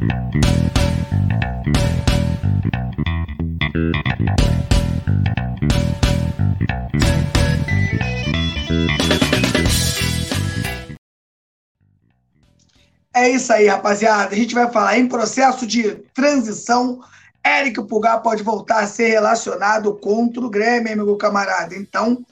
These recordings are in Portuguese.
É isso aí, rapaziada. A gente vai falar em processo de transição. Eric Pulgar pode voltar a ser relacionado contra o Grêmio, meu camarada. Então,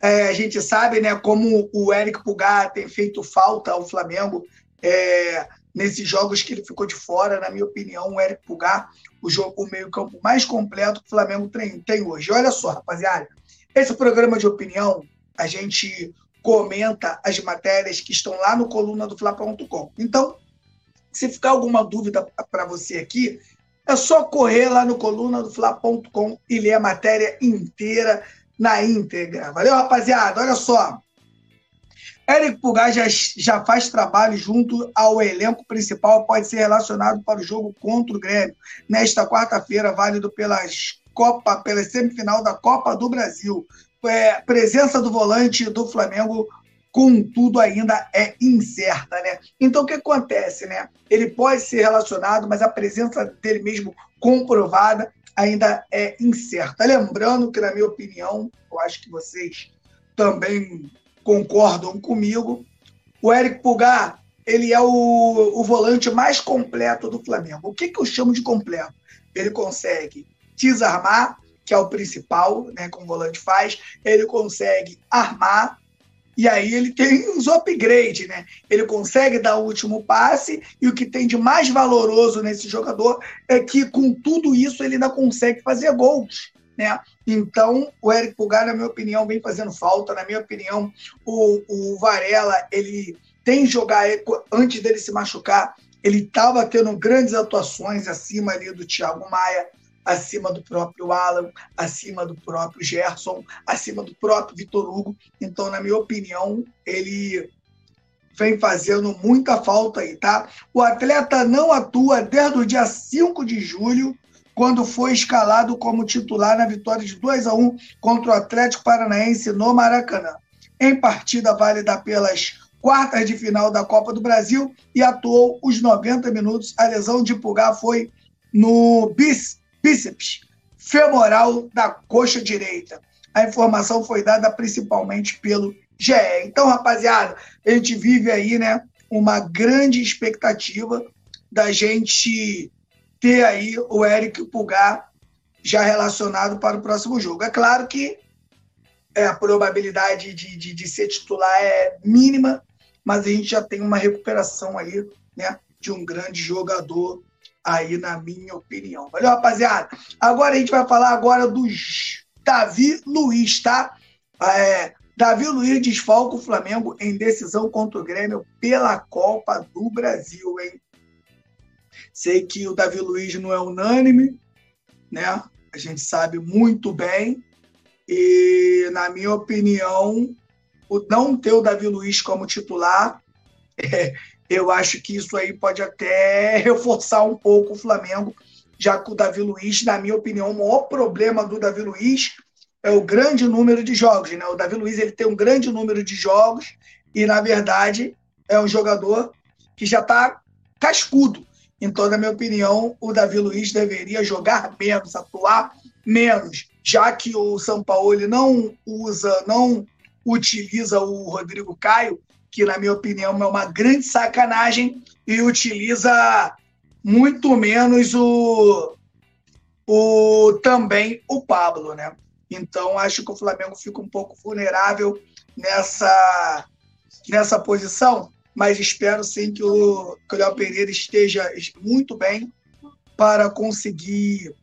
é, a gente sabe né, como o Eric Pulgar tem feito falta ao Flamengo é, nesses jogos que ele ficou de fora. Na minha opinião, o Eric Pulgar, o jogo meio-campo mais completo que o Flamengo tem, tem hoje. Olha só, rapaziada. Esse programa de opinião, a gente comenta as matérias que estão lá no coluna do Fla.com. Então, se ficar alguma dúvida para você aqui, é só correr lá no coluna do Fla.com e ler a matéria inteira na íntegra. Valeu, rapaziada? Olha só. Eric Pulgar já, já faz trabalho junto ao elenco principal, pode ser relacionado para o jogo contra o Grêmio, nesta quarta-feira, válido pelas Copa, pela semifinal da Copa do Brasil é, presença do volante do Flamengo, contudo, ainda é incerta, né? Então, o que acontece, né? Ele pode ser relacionado, mas a presença dele mesmo comprovada ainda é incerta. Lembrando que, na minha opinião, eu acho que vocês também concordam comigo, o Eric Pulgar, ele é o, o volante mais completo do Flamengo. O que, que eu chamo de completo? Ele consegue desarmar, que é o principal, né, como o volante faz, ele consegue armar, e aí ele tem os upgrades, né? Ele consegue dar o último passe, e o que tem de mais valoroso nesse jogador é que, com tudo isso, ele ainda consegue fazer gols. Né? Então, o Eric Pulgar, na minha opinião, vem fazendo falta. Na minha opinião, o, o Varela, ele tem jogar antes dele se machucar, ele estava tendo grandes atuações acima ali do Thiago Maia acima do próprio Alan, acima do próprio Gerson, acima do próprio Vitor Hugo. Então, na minha opinião, ele vem fazendo muita falta aí, tá? O atleta não atua desde o dia 5 de julho, quando foi escalado como titular na vitória de 2 a 1 contra o Atlético Paranaense no Maracanã. Em partida válida pelas quartas de final da Copa do Brasil e atuou os 90 minutos. A lesão de Pulgar foi no bíceps femoral da coxa direita. A informação foi dada principalmente pelo GE. Então, rapaziada, a gente vive aí, né, uma grande expectativa da gente ter aí o Eric Pulgar já relacionado para o próximo jogo. É claro que é, a probabilidade de, de, de, ser titular é mínima, mas a gente já tem uma recuperação aí, né, de um grande jogador aí na minha opinião. Valeu, rapaziada? Agora a gente vai falar agora do Davi Luiz, tá? É, Davi Luiz desfalca o Flamengo em decisão contra o Grêmio pela Copa do Brasil, hein? Sei que o Davi Luiz não é unânime, né? A gente sabe muito bem. E, na minha opinião, o não ter o Davi Luiz como titular é, eu acho que isso aí pode até reforçar um pouco o Flamengo, já que o Davi Luiz, na minha opinião, o maior problema do Davi Luiz é o grande número de jogos. Né? O Davi Luiz ele tem um grande número de jogos e, na verdade, é um jogador que já está cascudo. Então, na minha opinião, o Davi Luiz deveria jogar menos, atuar menos, já que o São Paulo não usa, não utiliza o Rodrigo Caio, que na minha opinião é uma grande sacanagem e utiliza muito menos o, o também o Pablo, né? Então acho que o Flamengo fica um pouco vulnerável nessa nessa posição, mas espero sim que o, que o Léo Pereira esteja muito bem para conseguir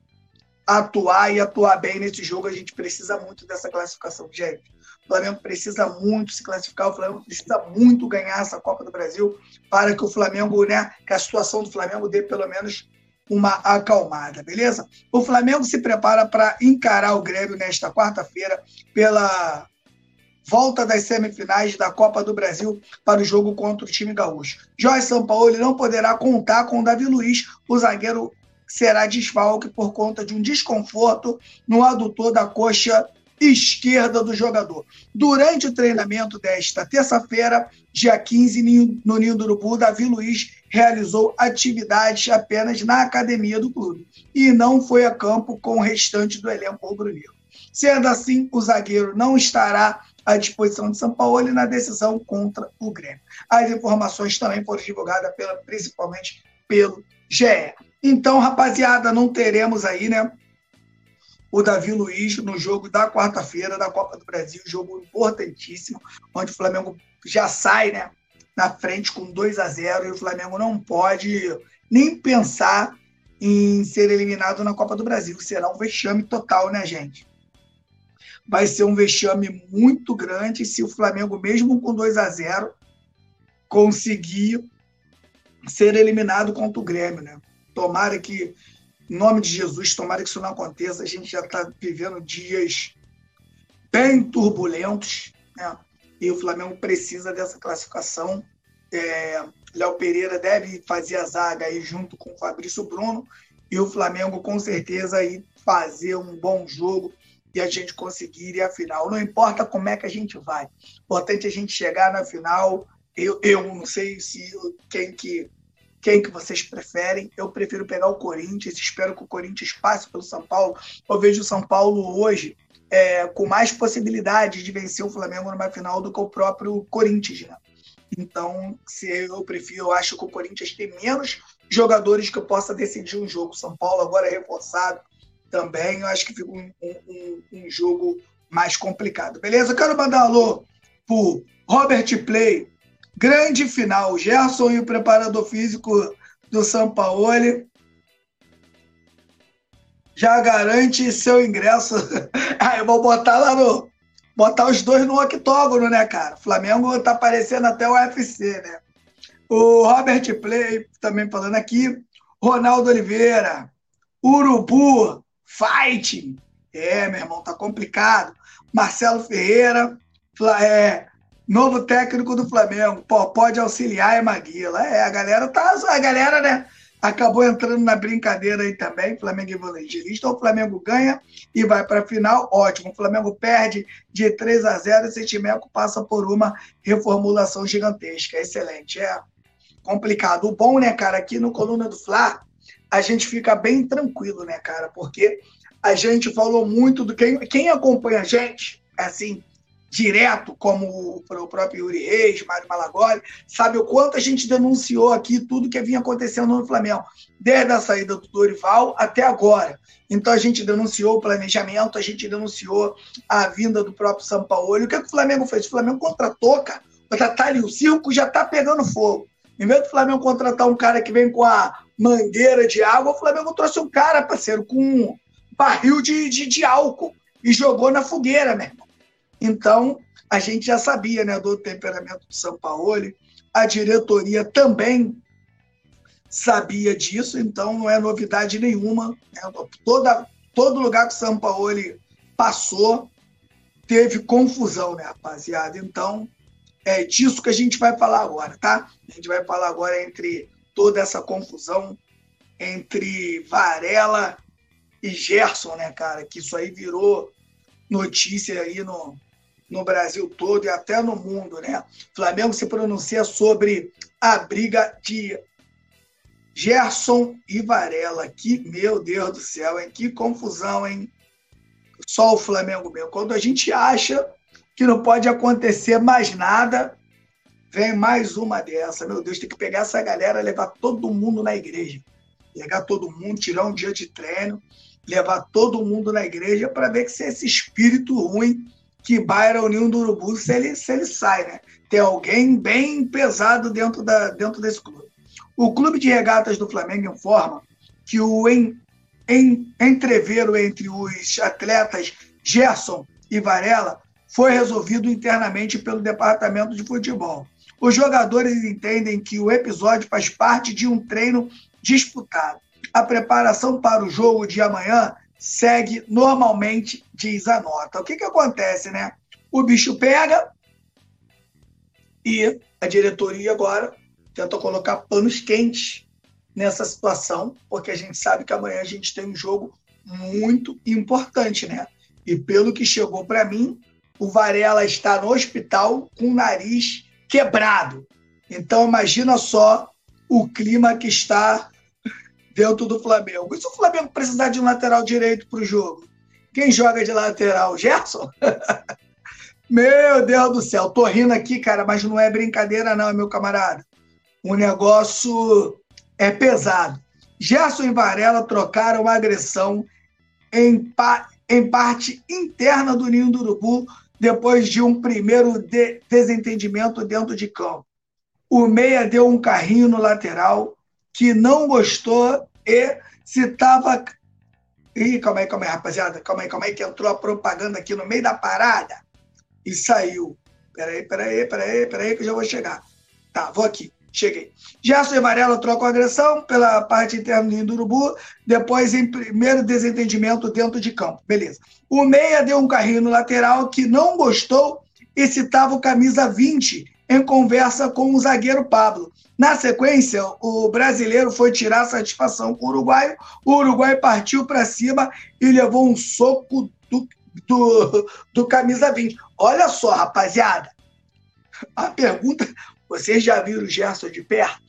atuar e atuar bem nesse jogo. A gente precisa muito dessa classificação, gente. O Flamengo precisa muito se classificar, o Flamengo precisa muito ganhar essa Copa do Brasil para que o Flamengo, né, que a situação do Flamengo dê pelo menos uma acalmada, beleza? O Flamengo se prepara para encarar o Grêmio nesta quarta-feira pela volta das semifinais da Copa do Brasil para o jogo contra o time gaúcho. Jorge Sampaoli não poderá contar com o Davi Luiz, o zagueiro será desfalque por conta de um desconforto no adutor da coxa esquerda do jogador. Durante o treinamento desta terça-feira, dia 15, no Ninho do Urubu, Davi Luiz realizou atividades apenas na academia do clube e não foi a campo com o restante do elenco rubro-negro. Sendo assim, o zagueiro não estará à disposição de São Paulo na decisão contra o Grêmio. As informações também foram divulgadas pela, principalmente pelo GE. Então, rapaziada, não teremos aí, né? O Davi Luiz no jogo da quarta-feira da Copa do Brasil, jogo importantíssimo, onde o Flamengo já sai, né? Na frente com 2 a 0 e o Flamengo não pode nem pensar em ser eliminado na Copa do Brasil. Será um vexame total, né, gente? Vai ser um vexame muito grande se o Flamengo, mesmo com 2 a 0 conseguir ser eliminado contra o Grêmio, né? Tomara que, em nome de Jesus, tomara que isso não aconteça. A gente já está vivendo dias bem turbulentos, né? E o Flamengo precisa dessa classificação. É, Léo Pereira deve fazer a zaga aí junto com o Fabrício Bruno e o Flamengo com certeza aí fazer um bom jogo e a gente conseguir ir à final. Não importa como é que a gente vai. O importante é a gente chegar na final. Eu, eu não sei se quem que quem que vocês preferem. Eu prefiro pegar o Corinthians, espero que o Corinthians passe pelo São Paulo. Eu vejo o São Paulo hoje é, com mais possibilidade de vencer o Flamengo numa final do que o próprio Corinthians. Né? Então, se eu prefiro, eu acho que o Corinthians tem menos jogadores que possa decidir um jogo. São Paulo agora é reforçado também. Eu acho que fica um, um, um jogo mais complicado. Beleza? Quero mandar um alô pro Robert Play, Grande final. Gerson e o preparador físico do Sampaoli já garante seu ingresso. Aí eu vou botar lá no. Botar os dois no octógono, né, cara? O Flamengo tá parecendo até o UFC, né? O Robert Play também falando aqui. Ronaldo Oliveira. Urubu. Fighting. É, meu irmão, tá complicado. Marcelo Ferreira. É, Novo técnico do Flamengo, pô, pode auxiliar é Maguila. É, a galera tá. A galera, né? Acabou entrando na brincadeira aí também. Flamengo evangelista. O Flamengo ganha e vai para a final. Ótimo. O Flamengo perde de 3 a 0 e o Sentimeco passa por uma reformulação gigantesca. Excelente. É complicado. O bom, né, cara, aqui no Coluna do Fla, a gente fica bem tranquilo, né, cara? Porque a gente falou muito do. Quem, quem acompanha a gente, assim, direto, como o próprio Yuri Reis, Mário Malagoli, sabe o quanto a gente denunciou aqui tudo que vinha acontecendo no Flamengo, desde a saída do Dorival até agora. Então a gente denunciou o planejamento, a gente denunciou a vinda do próprio. E o que, é que o Flamengo fez? O Flamengo contratou, cara. Tá ali, o circo já tá pegando fogo. Em vez do Flamengo contratar um cara que vem com a mangueira de água, o Flamengo trouxe um cara, parceiro, com um barril de, de, de álcool e jogou na fogueira, meu irmão. Então, a gente já sabia né, do temperamento do São Paulo, a diretoria também sabia disso, então não é novidade nenhuma. Né? Toda, todo lugar que o São Paulo passou teve confusão, né, rapaziada? Então, é disso que a gente vai falar agora, tá? A gente vai falar agora entre toda essa confusão entre Varela e Gerson, né, cara? Que isso aí virou notícia aí no, no Brasil todo e até no mundo, né? Flamengo se pronuncia sobre a briga de Gerson e Varela. Que, meu Deus do céu, hein? Que confusão, hein? Só o Flamengo mesmo. Quando a gente acha que não pode acontecer mais nada, vem mais uma dessa. Meu Deus, tem que pegar essa galera, levar todo mundo na igreja. Pegar todo mundo, tirar um dia de treino, levar todo mundo na igreja para ver que se esse espírito ruim que Baira União do Urubu se ele, se ele sai, né? Tem alguém bem pesado dentro, da, dentro desse clube. O Clube de Regatas do Flamengo informa que o em, em, entreveiro entre os atletas Gerson e Varela foi resolvido internamente pelo departamento de futebol. Os jogadores entendem que o episódio faz parte de um treino disputado. A preparação para o jogo de amanhã segue normalmente, diz a nota. O que, que acontece, né? O bicho pega e a diretoria agora tenta colocar panos quentes nessa situação, porque a gente sabe que amanhã a gente tem um jogo muito importante, né? E pelo que chegou para mim, o Varela está no hospital com o nariz quebrado. Então imagina só o clima que está dentro do Flamengo. E se o Flamengo precisar de um lateral direito para o jogo? Quem joga de lateral? Gerson? meu Deus do céu, tô rindo aqui, cara, mas não é brincadeira, não, meu camarada. O negócio é pesado. Gerson e Varela trocaram uma agressão em, pa em parte interna do Ninho do Urubu depois de um primeiro de desentendimento dentro de campo. O Meia deu um carrinho no lateral que não gostou e se estava. Ih, calma aí, calma aí, rapaziada. Calma aí, calma aí, que entrou a propaganda aqui no meio da parada e saiu. Peraí, peraí, peraí, peraí, que eu já vou chegar. Tá, vou aqui. Cheguei. Gerson e Varela trocam agressão pela parte interna do Urubu, depois em primeiro desentendimento dentro de campo. Beleza. O Meia deu um carrinho no lateral que não gostou e citava o camisa 20 em conversa com o zagueiro Pablo. Na sequência, o brasileiro foi tirar satisfação com o uruguaio. O uruguaio partiu para cima e levou um soco do, do, do camisa 20. Olha só, rapaziada. A pergunta, vocês já viram o Gerson de perto?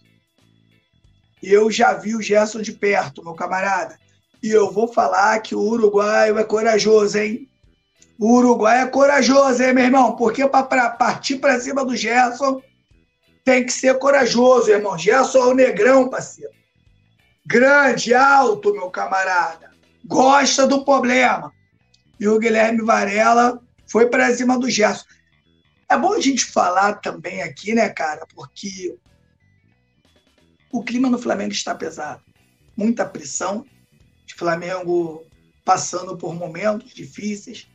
Eu já vi o Gerson de perto, meu camarada. E eu vou falar que o uruguaio é corajoso, hein? O Uruguai é corajoso, hein, meu irmão? Porque para partir para cima do Gerson tem que ser corajoso, irmão. Gerson é o negrão, parceiro. Grande, alto, meu camarada. Gosta do problema. E o Guilherme Varela foi para cima do Gerson. É bom a gente falar também aqui, né, cara? Porque o clima no Flamengo está pesado. Muita pressão. O Flamengo passando por momentos difíceis.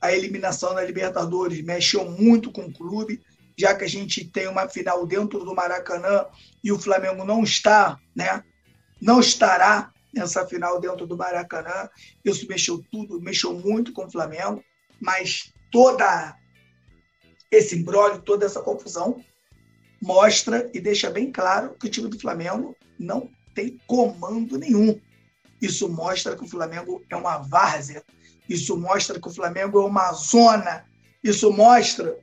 A eliminação da Libertadores mexeu muito com o clube, já que a gente tem uma final dentro do Maracanã e o Flamengo não está, né? Não estará nessa final dentro do Maracanã. Isso mexeu tudo, mexeu muito com o Flamengo, mas toda esse embrólio, toda essa confusão, mostra e deixa bem claro que o time do Flamengo não tem comando nenhum. Isso mostra que o Flamengo é uma várzea. Isso mostra que o Flamengo é uma zona. Isso mostra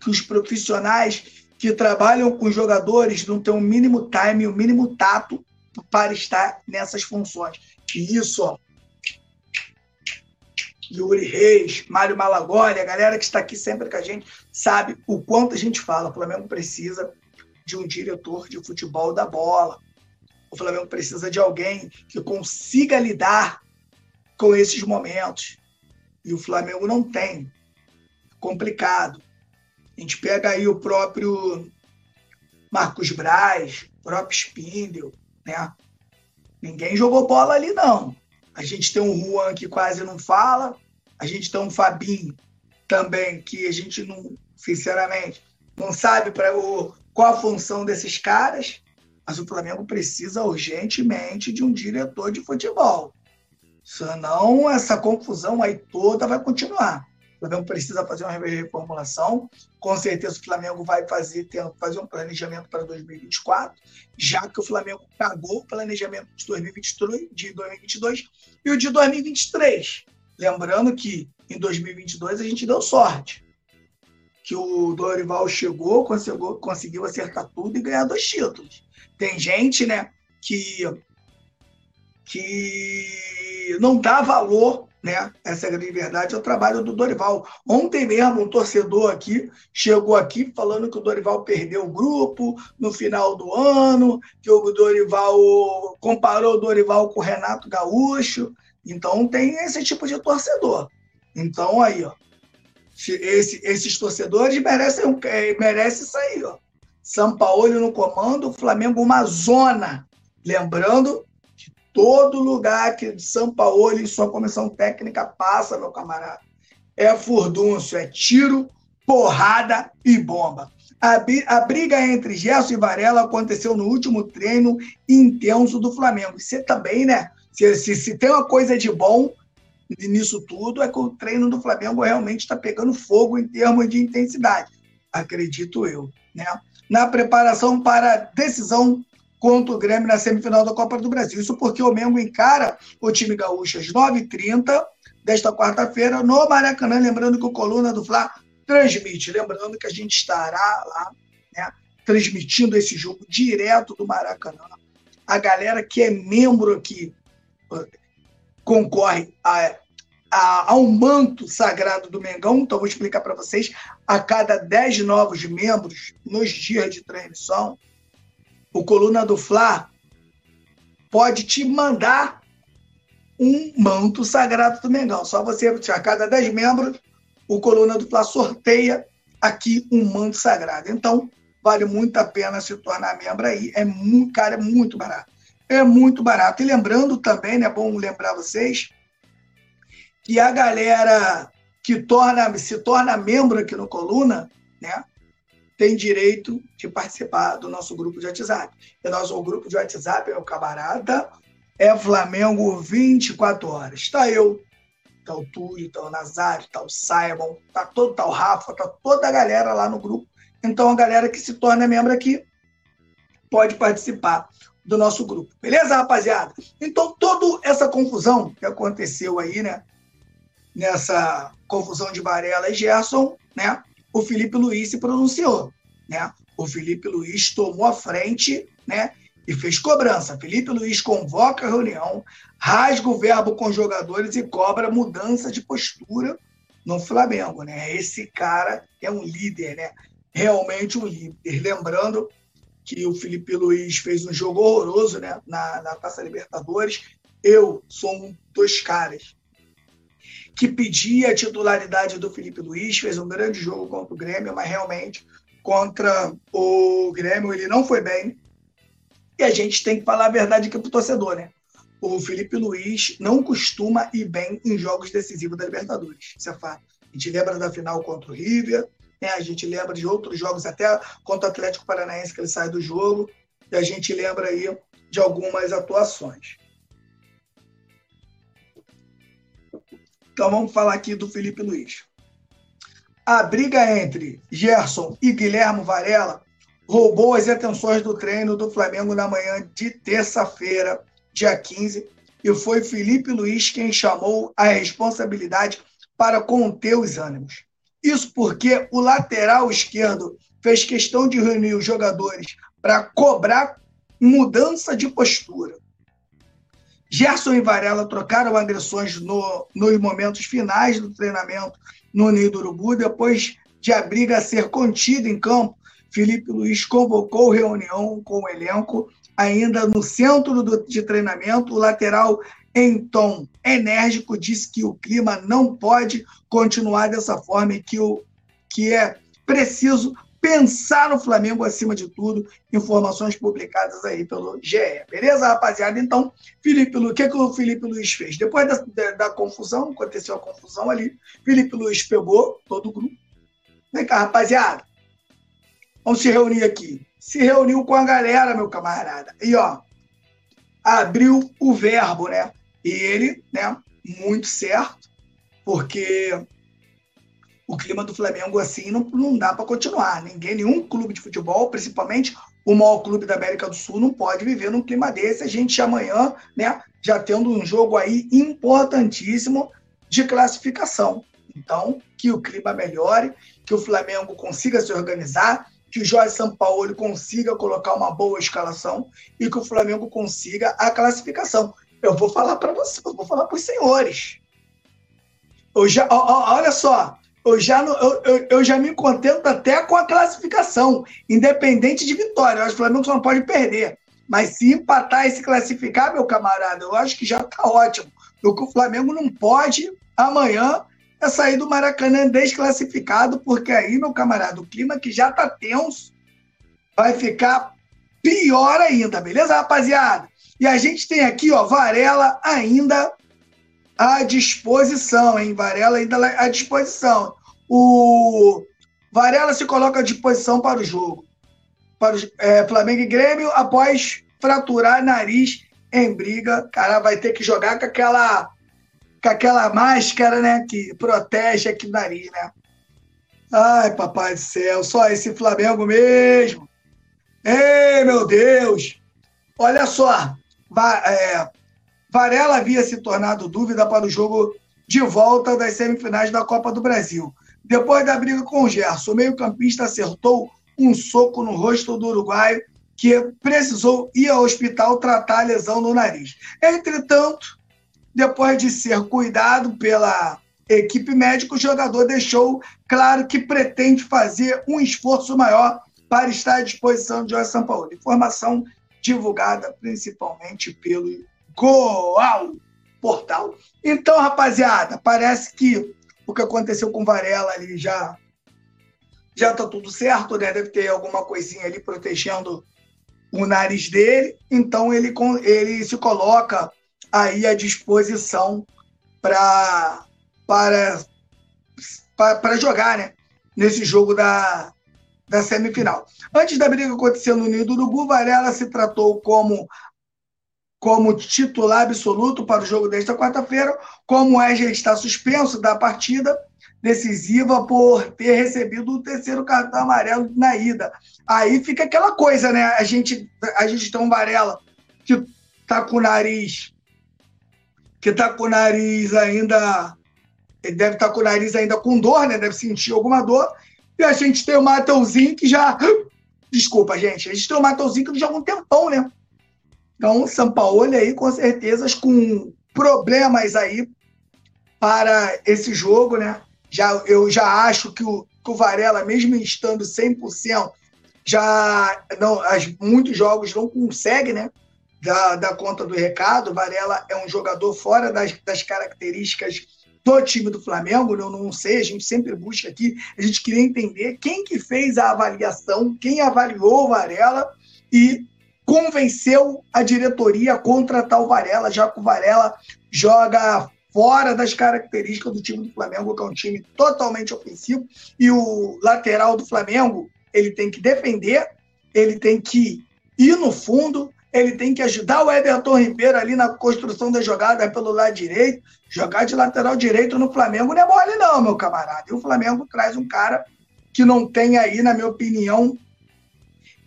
que os profissionais que trabalham com jogadores não têm o mínimo time, o mínimo tato para estar nessas funções. E isso, ó, Yuri Reis, Mário Malagoli, a galera que está aqui sempre com a gente, sabe o quanto a gente fala. O Flamengo precisa de um diretor de futebol da bola. O Flamengo precisa de alguém que consiga lidar com esses momentos. E o Flamengo não tem. Complicado. A gente pega aí o próprio Marcos Braz, o próprio Spindel, né? Ninguém jogou bola ali, não. A gente tem um Juan que quase não fala, a gente tem um Fabinho também que a gente não, sinceramente, não sabe para qual a função desses caras, mas o Flamengo precisa urgentemente de um diretor de futebol. Senão essa confusão aí toda vai continuar. O Flamengo precisa fazer uma reformulação. Com certeza o Flamengo vai fazer, fazer um planejamento para 2024, já que o Flamengo cagou o planejamento de 2023, de 2022 e o de 2023. Lembrando que em 2022 a gente deu sorte. Que o Dorival chegou, conseguiu, conseguiu acertar tudo e ganhar dois títulos. Tem gente, né, que, que não dá valor, né? Essa é a grande verdade, ao trabalho do Dorival. Ontem mesmo, um torcedor aqui chegou aqui falando que o Dorival perdeu o grupo no final do ano, que o Dorival comparou o Dorival com o Renato Gaúcho. Então tem esse tipo de torcedor. Então aí, ó, esse, esses torcedores merecem, é, merecem isso aí, ó. São Paulo no comando, Flamengo uma zona. Lembrando todo lugar que São Paulo e sua comissão técnica passa, meu camarada, é furdúncio, é tiro, porrada e bomba. A, briga entre Gerson e Varela aconteceu no último treino intenso do Flamengo. Você também, né? Se, se, se tem uma coisa de bom nisso tudo, é que o treino do Flamengo realmente está pegando fogo em termos de intensidade. Acredito eu. Né? Na preparação para a decisão contra o Grêmio na semifinal da Copa do Brasil. Isso porque o Mengo encara o time gaúcho às 9h30 desta quarta-feira no Maracanã. Lembrando que o Coluna do Fla transmite. Lembrando que a gente estará lá né, transmitindo esse jogo direto do Maracanã. A galera que é membro aqui concorre a, a, ao manto sagrado do Mengão. Então, vou explicar para vocês. A cada 10 novos membros nos dias de transmissão, o Coluna do Fla pode te mandar um manto sagrado do Mengão. Só você, a cada 10 membros, o Coluna do Fla sorteia aqui um manto sagrado. Então, vale muito a pena se tornar membro aí. É muito, cara, é muito barato. É muito barato. E lembrando também, né, é bom lembrar vocês, que a galera que torna, se torna membro aqui no Coluna, né, tem direito de participar do nosso grupo de WhatsApp. E nosso grupo de WhatsApp é o camarada, é Flamengo 24 horas. Está eu, tá o Túlio, tá o Nazário, tá o Simon, tá todo, tá o Rafa, tá toda a galera lá no grupo. Então a galera que se torna membro aqui pode participar do nosso grupo. Beleza, rapaziada? Então toda essa confusão que aconteceu aí, né? Nessa confusão de Varela e Gerson, né? O Felipe Luiz se pronunciou. Né? O Felipe Luiz tomou a frente né? e fez cobrança. Felipe Luiz convoca a reunião, rasga o verbo com os jogadores e cobra mudança de postura no Flamengo. Né? Esse cara é um líder, né? realmente um líder. Lembrando que o Felipe Luiz fez um jogo horroroso né? na, na Taça Libertadores. Eu sou um dos caras que pedia a titularidade do Felipe Luiz, fez um grande jogo contra o Grêmio, mas realmente contra o Grêmio ele não foi bem. E a gente tem que falar a verdade aqui o torcedor, né? O Felipe Luiz não costuma ir bem em jogos decisivos da Libertadores. Isso é fato. A gente lembra da final contra o River, né? a gente lembra de outros jogos, até contra o Atlético Paranaense, que ele sai do jogo, e a gente lembra aí de algumas atuações. Então vamos falar aqui do Felipe Luiz. A briga entre Gerson e Guilherme Varela roubou as atenções do treino do Flamengo na manhã de terça-feira, dia 15, e foi Felipe Luiz quem chamou a responsabilidade para conter os ânimos. Isso porque o lateral esquerdo fez questão de reunir os jogadores para cobrar mudança de postura. Gerson e Varela trocaram agressões no, nos momentos finais do treinamento no Ninho do Urubu. Depois de a briga ser contida em campo, Felipe Luiz convocou reunião com o elenco. Ainda no centro do, de treinamento, o lateral, em tom enérgico, disse que o clima não pode continuar dessa forma e que, o, que é preciso pensar no Flamengo acima de tudo. Informações publicadas aí pelo GE. Beleza, rapaziada? Então, Felipe Luiz, o que, que o Felipe Luiz fez? Depois da, da, da, confusão, aconteceu a confusão ali, Felipe Luiz pegou todo o grupo. Vem cá, rapaziada. Vamos se reunir aqui. Se reuniu com a galera, meu camarada. E, ó, abriu o verbo, né? E ele, né, muito certo, porque o clima do Flamengo assim não, não dá para continuar. Ninguém, nenhum clube de futebol, principalmente o maior clube da América do Sul, não pode viver num clima desse. A gente amanhã, né, já tendo um jogo aí importantíssimo de classificação. Então, que o clima melhore, que o Flamengo consiga se organizar, que o Jorge Sampaoli consiga colocar uma boa escalação e que o Flamengo consiga a classificação. Eu vou falar para vocês, eu vou falar para os senhores. Eu já, olha só, eu já, eu, eu, eu, já me contento até com a classificação, independente de vitória. Eu acho que o Flamengo só não pode perder. Mas se empatar e se classificar, meu camarada, eu acho que já está ótimo. O que o Flamengo não pode amanhã é sair do Maracanã desclassificado, porque aí, meu camarada, o clima que já está tenso vai ficar pior ainda, beleza, rapaziada? E a gente tem aqui, ó, Varela ainda à disposição, hein? Varela ainda à disposição. O Varela se coloca à disposição para o jogo. Para o é, Flamengo e Grêmio, após fraturar nariz em briga. Cara, vai ter que jogar com aquela, com aquela máscara, né? Que protege aqui o nariz, né? Ai, papai do céu, só esse Flamengo mesmo. Ei, meu Deus! Olha só, vai, é, Varela havia se tornado dúvida para o jogo de volta das semifinais da Copa do Brasil. Depois da briga com o Gerson, o meio-campista acertou um soco no rosto do uruguaio, que precisou ir ao hospital tratar a lesão no nariz. Entretanto, depois de ser cuidado pela equipe médica, o jogador deixou claro que pretende fazer um esforço maior para estar à disposição de Jorge Sampaoli. Informação divulgada principalmente pelo Goal Portal. Então, rapaziada, parece que o que aconteceu com Varela ali já já tá tudo certo, né? Deve ter alguma coisinha ali protegendo o nariz dele. Então ele ele se coloca aí à disposição para para para jogar, né? Nesse jogo da, da semifinal. Antes da briga acontecer no Ninho do Urubu, Varela se tratou como como titular absoluto para o jogo desta quarta-feira, como o Wesley está suspenso da partida decisiva por ter recebido o terceiro cartão amarelo na ida. Aí fica aquela coisa, né? A gente, a gente tem um Varela que tá com o nariz que tá com o nariz ainda ele deve estar tá com o nariz ainda com dor, né? Deve sentir alguma dor. E a gente tem o Mateuzinho que já Desculpa, gente. A gente tem o Mateuzinho que já há um tempão, né? Então, São Paulo aí, com certeza, com problemas aí para esse jogo, né? Já, eu já acho que o, que o Varela, mesmo estando 100%, já não, as, muitos jogos não consegue, né? Da, da conta do recado. O Varela é um jogador fora das, das características do time do Flamengo, eu não sei, a gente sempre busca aqui, a gente queria entender quem que fez a avaliação, quem avaliou o Varela e convenceu a diretoria a contratar o Varela, já que o Varela joga fora das características do time do Flamengo, que é um time totalmente ofensivo, e o lateral do Flamengo, ele tem que defender, ele tem que ir no fundo, ele tem que ajudar o Everton Ribeiro ali na construção da jogada pelo lado direito, jogar de lateral direito no Flamengo não é mole não, meu camarada. E o Flamengo traz um cara que não tem aí, na minha opinião,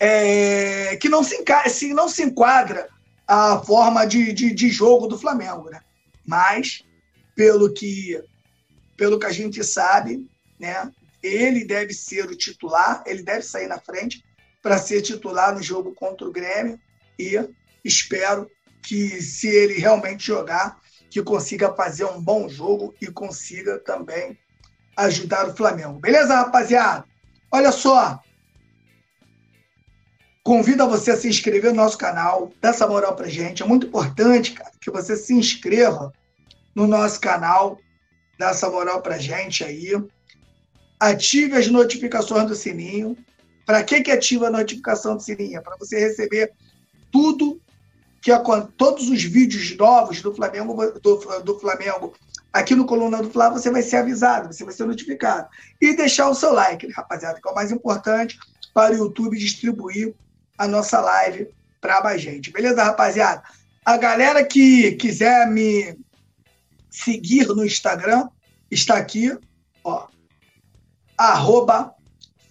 é, que não se, se, não se enquadra a forma de, de, de jogo do Flamengo, né? Mas pelo que, pelo que a gente sabe, né, ele deve ser o titular, ele deve sair na frente para ser titular no jogo contra o Grêmio e espero que, se ele realmente jogar, que consiga fazer um bom jogo e consiga também ajudar o Flamengo. Beleza, rapaziada? Olha só. Convido a você a se inscrever no nosso canal, dá essa moral pra gente. É muito importante, cara, que você se inscreva no nosso canal, dá essa moral pra gente aí. Ative as notificações do sininho. Para que, que ativa a notificação do sininho? É para você receber tudo que todos os vídeos novos do Flamengo, do, do Flamengo aqui no Coluna do Flá, você vai ser avisado, você vai ser notificado. E deixar o seu like, rapaziada, que é o mais importante para o YouTube distribuir a nossa live para mais gente. Beleza, rapaziada? A galera que quiser me seguir no Instagram, está aqui, ó, arroba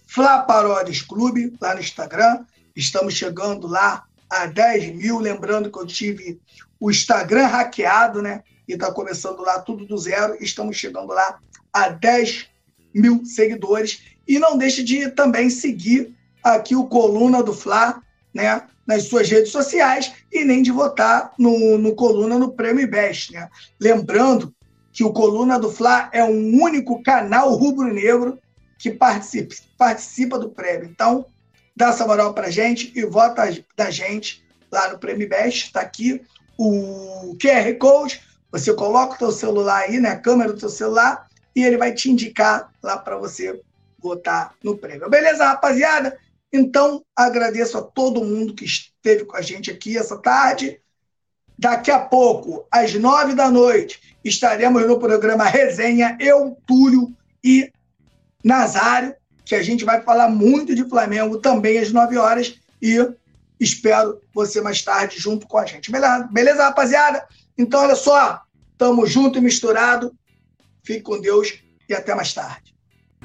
Flaparodes Clube, lá no Instagram. Estamos chegando lá a 10 mil. Lembrando que eu tive o Instagram hackeado, né? E está começando lá tudo do zero. Estamos chegando lá a 10 mil seguidores. E não deixe de também seguir aqui o Coluna do Fla, né? nas suas redes sociais e nem de votar no, no Coluna no Prêmio Best. Né? Lembrando que o Coluna do Fla é o único canal rubro-negro que participa, participa do prêmio. Então, dá essa moral para gente e vota da gente lá no Prêmio Best. Está aqui o QR Code. Você coloca o seu celular aí, né, a câmera do seu celular, e ele vai te indicar lá para você votar no prêmio. Beleza, rapaziada? Então, agradeço a todo mundo que esteve com a gente aqui essa tarde. Daqui a pouco, às nove da noite, estaremos no programa Resenha Eu, Túlio e Nazário, que a gente vai falar muito de Flamengo também às nove horas. E espero você mais tarde junto com a gente. Beleza, rapaziada? Então, olha só, tamo junto e misturado. Fique com Deus e até mais tarde.